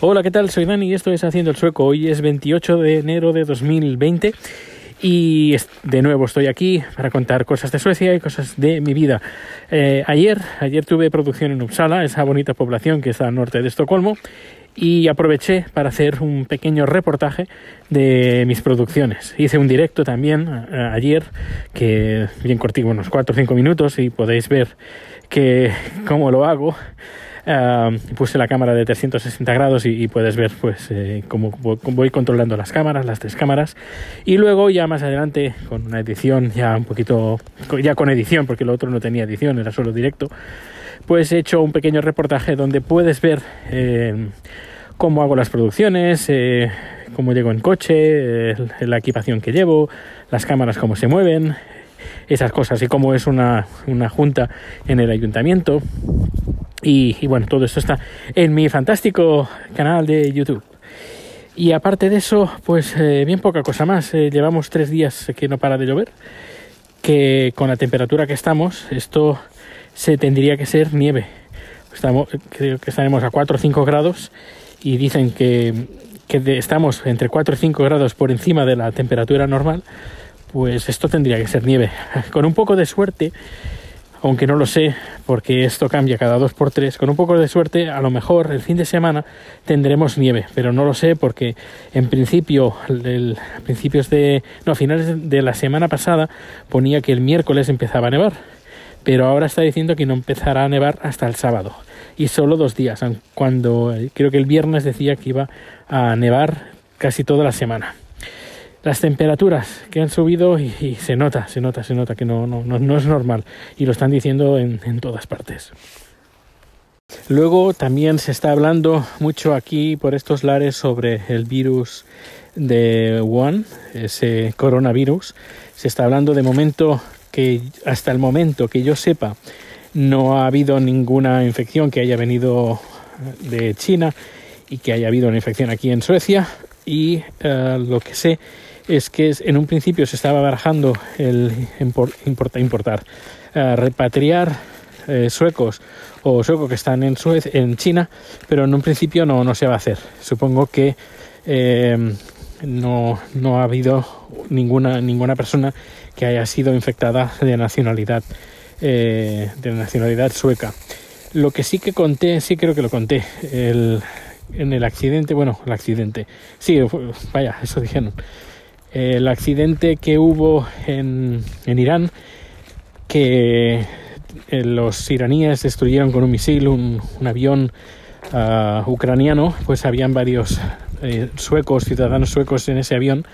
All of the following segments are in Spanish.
Hola, ¿qué tal? Soy Dani y esto es Haciendo el Sueco. Hoy es 28 de enero de 2020 y de nuevo estoy aquí para contar cosas de Suecia y cosas de mi vida. Eh, ayer, ayer tuve producción en Uppsala, esa bonita población que está al norte de Estocolmo, y aproveché para hacer un pequeño reportaje de mis producciones. Hice un directo también eh, ayer, que bien cortito, unos 4 o 5 minutos, y podéis ver que cómo lo hago. Uh, puse la cámara de 360 grados y, y puedes ver pues eh, cómo, voy controlando las cámaras, las tres cámaras y luego ya más adelante con una edición ya un poquito, ya con edición porque lo otro no tenía edición, era solo directo, pues he hecho un pequeño reportaje donde puedes ver eh, cómo hago las producciones, eh, cómo llego en coche, la equipación que llevo, las cámaras cómo se mueven, esas cosas y cómo es una, una junta en el ayuntamiento. Y, bueno, todo esto está en mi fantástico canal de YouTube. Y aparte de eso, pues eh, bien poca cosa más. Eh, llevamos tres días que no para de llover. Que con la temperatura que estamos, esto se tendría que ser nieve. Estamos, creo que estaremos a 4 o 5 grados y dicen que, que estamos entre 4 y 5 grados por encima de la temperatura normal. Pues esto tendría que ser nieve. Con un poco de suerte, aunque no lo sé, porque esto cambia cada dos por tres. Con un poco de suerte, a lo mejor el fin de semana tendremos nieve, pero no lo sé porque en principio, el, principios de, no, a finales de la semana pasada ponía que el miércoles empezaba a nevar, pero ahora está diciendo que no empezará a nevar hasta el sábado y solo dos días, cuando creo que el viernes decía que iba a nevar casi toda la semana las temperaturas que han subido y, se nota, se nota, se nota que no, no, no, es normal y lo están diciendo en, en, todas partes. Luego también se está hablando mucho aquí por estos lares sobre el virus de Wuhan, ese coronavirus. Se está hablando de momento que hasta el momento que yo sepa no ha habido ninguna infección que haya venido de China y que haya habido una infección aquí en Suecia y uh, lo que sé es que en un principio se estaba barajando el importar, uh, repatriar eh, suecos o suecos que están en, en China, pero en un principio no, no se va a hacer. Supongo que eh, no, no ha habido ninguna, ninguna persona que haya sido infectada de nacionalidad, eh, de nacionalidad sueca. Lo que sí que conté, sí creo que lo conté, el, en el accidente, bueno, el accidente, sí, vaya, eso dijeron, el accidente que hubo en, en Irán, que eh, los iraníes destruyeron con un misil un, un avión uh, ucraniano, pues habían varios eh, suecos, ciudadanos suecos en ese avión.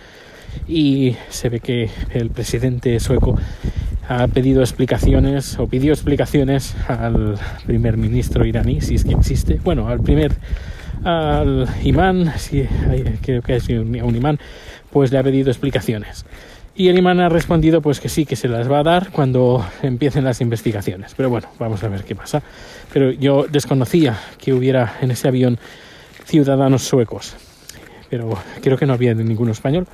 Y se ve que el presidente sueco ha pedido explicaciones o pidió explicaciones al primer ministro iraní, si es que existe, bueno, al primer al imán, sí, creo que es un, imán, pues le ha pedido explicaciones. Y el imán ha respondido pues que sí, que se las va a dar cuando empiecen las investigaciones. Pero bueno, vamos a ver qué pasa. Pero yo desconocía que hubiera en ese avión ciudadanos suecos. Pero creo que no había ninguno español.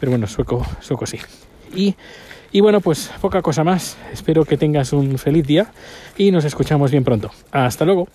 Pero bueno, sueco, sueco sí. Y bueno, pues poca cosa más. Espero que tengas un feliz día y nos escuchamos bien pronto. Hasta luego.